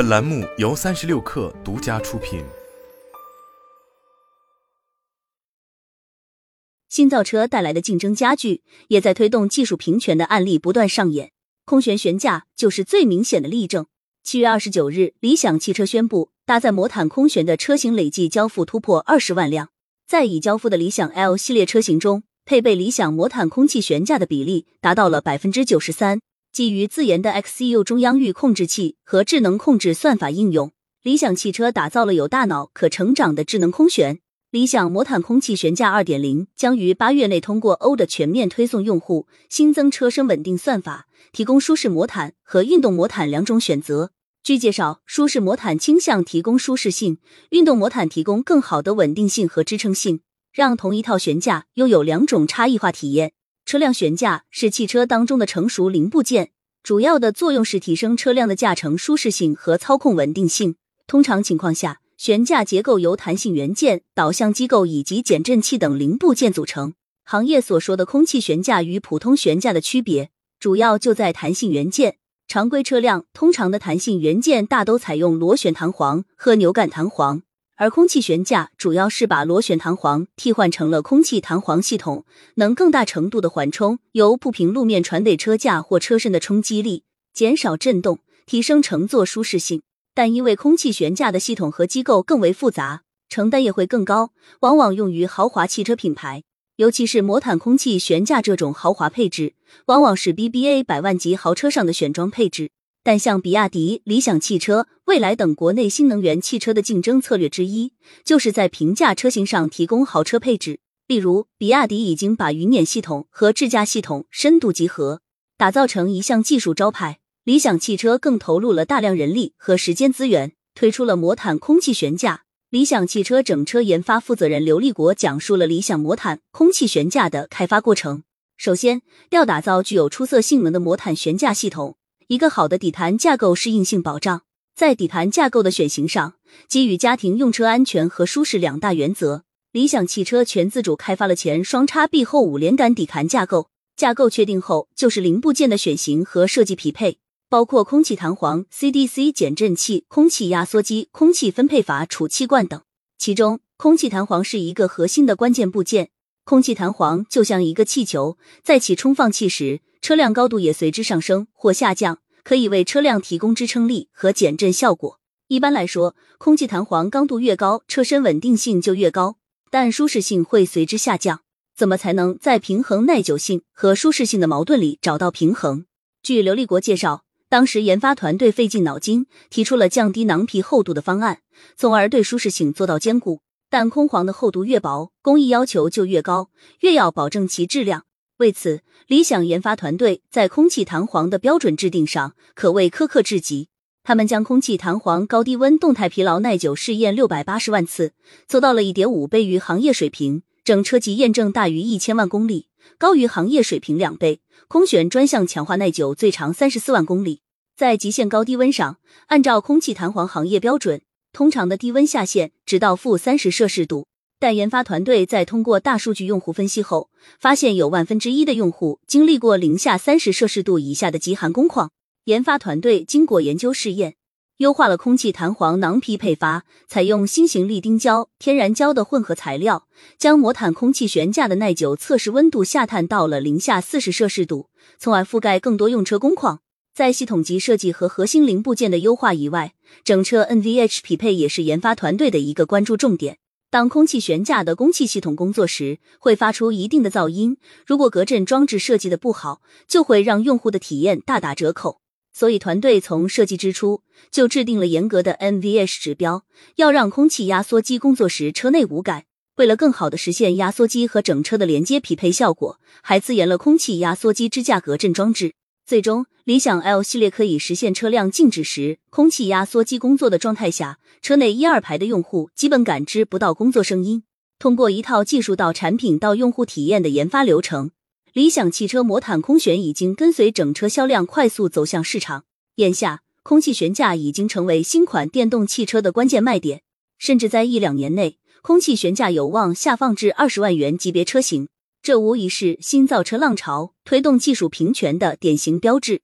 本栏目由三十六氪独家出品。新造车带来的竞争加剧，也在推动技术平权的案例不断上演。空悬悬架就是最明显的例证。七月二十九日，理想汽车宣布，搭载魔毯空悬的车型累计交付突破二十万辆。在已交付的理想 L 系列车型中，配备理想魔毯空气悬架的比例达到了百分之九十三。基于自研的 XCU 中央域控制器和智能控制算法应用，理想汽车打造了有大脑、可成长的智能空悬。理想魔毯空气悬架二点零将于八月内通过 O 的全面推送用户，新增车身稳定算法，提供舒适魔毯和运动魔毯两种选择。据介绍，舒适魔毯倾向提供舒适性，运动魔毯提供更好的稳定性和支撑性，让同一套悬架拥有两种差异化体验。车辆悬架是汽车当中的成熟零部件，主要的作用是提升车辆的驾乘舒适性和操控稳定性。通常情况下，悬架结构由弹性元件、导向机构以及减震器等零部件组成。行业所说的空气悬架与普通悬架的区别，主要就在弹性元件。常规车辆通常的弹性元件大都采用螺旋弹簧和扭杆弹簧，而空气悬架主要是把螺旋弹簧替换成了空气弹簧系统，能更大程度的缓冲由不平路面传给车架或车身的冲击力，减少震动，提升乘坐舒适性。但因为空气悬架的系统和机构更为复杂，承担也会更高，往往用于豪华汽车品牌，尤其是魔毯空气悬架这种豪华配置，往往是 BBA 百万级豪车上的选装配置。但像比亚迪、理想汽车、蔚来等国内新能源汽车的竞争策略之一，就是在平价车型上提供豪车配置。例如，比亚迪已经把云辇系统和智驾系统深度集合，打造成一项技术招牌。理想汽车更投入了大量人力和时间资源，推出了魔毯空气悬架。理想汽车整车研发负责人刘立国讲述了理想魔毯空气悬架的开发过程。首先，要打造具有出色性能的魔毯悬架系统，一个好的底盘架构适应性保障。在底盘架构的选型上，基于家庭用车安全和舒适两大原则，理想汽车全自主开发了前双叉臂后五连杆底盘架构。架构确定后，就是零部件的选型和设计匹配。包括空气弹簧、CDC 减震器、空气压缩机、空气分配阀储气罐等。其中，空气弹簧是一个核心的关键部件。空气弹簧就像一个气球，在其充放气时，车辆高度也随之上升或下降，可以为车辆提供支撑力和减震效果。一般来说，空气弹簧刚度越高，车身稳定性就越高，但舒适性会随之下降。怎么才能在平衡耐久性和舒适性的矛盾里找到平衡？据刘立国介绍。当时研发团队费尽脑筋，提出了降低囊皮厚度的方案，从而对舒适性做到兼顾。但空簧的厚度越薄，工艺要求就越高，越要保证其质量。为此，理想研发团队在空气弹簧的标准制定上可谓苛刻至极。他们将空气弹簧高低温动态疲劳耐久试验六百八十万次，做到了一点五倍于行业水平，整车级验证大于一千万公里。高于行业水平两倍，空悬专项强化耐久最长三十四万公里。在极限高低温上，按照空气弹簧行业标准，通常的低温下限只到负三十摄氏度。但研发团队在通过大数据用户分析后，发现有万分之一的用户经历过零下三十摄氏度以下的极寒工况。研发团队经过研究试验。优化了空气弹簧囊皮配发，采用新型立丁胶、天然胶的混合材料，将魔毯空气悬架的耐久测试温度下探到了零下四十摄氏度，从而覆盖更多用车工况。在系统级设计和核心零部件的优化以外，整车 NVH 匹配也是研发团队的一个关注重点。当空气悬架的供气系统工作时，会发出一定的噪音，如果隔震装置设计的不好，就会让用户的体验大打折扣。所以，团队从设计之初就制定了严格的 NVH 指标，要让空气压缩机工作时车内无感。为了更好的实现压缩机和整车的连接匹配效果，还自研了空气压缩机支架隔震装置。最终，理想 L 系列可以实现车辆静止时，空气压缩机工作的状态下，车内一二排的用户基本感知不到工作声音。通过一套技术到产品到用户体验的研发流程。理想汽车魔毯空悬已经跟随整车销量快速走向市场，眼下空气悬架已经成为新款电动汽车的关键卖点，甚至在一两年内，空气悬架有望下放至二十万元级别车型。这无疑是新造车浪潮推动技术平权的典型标志。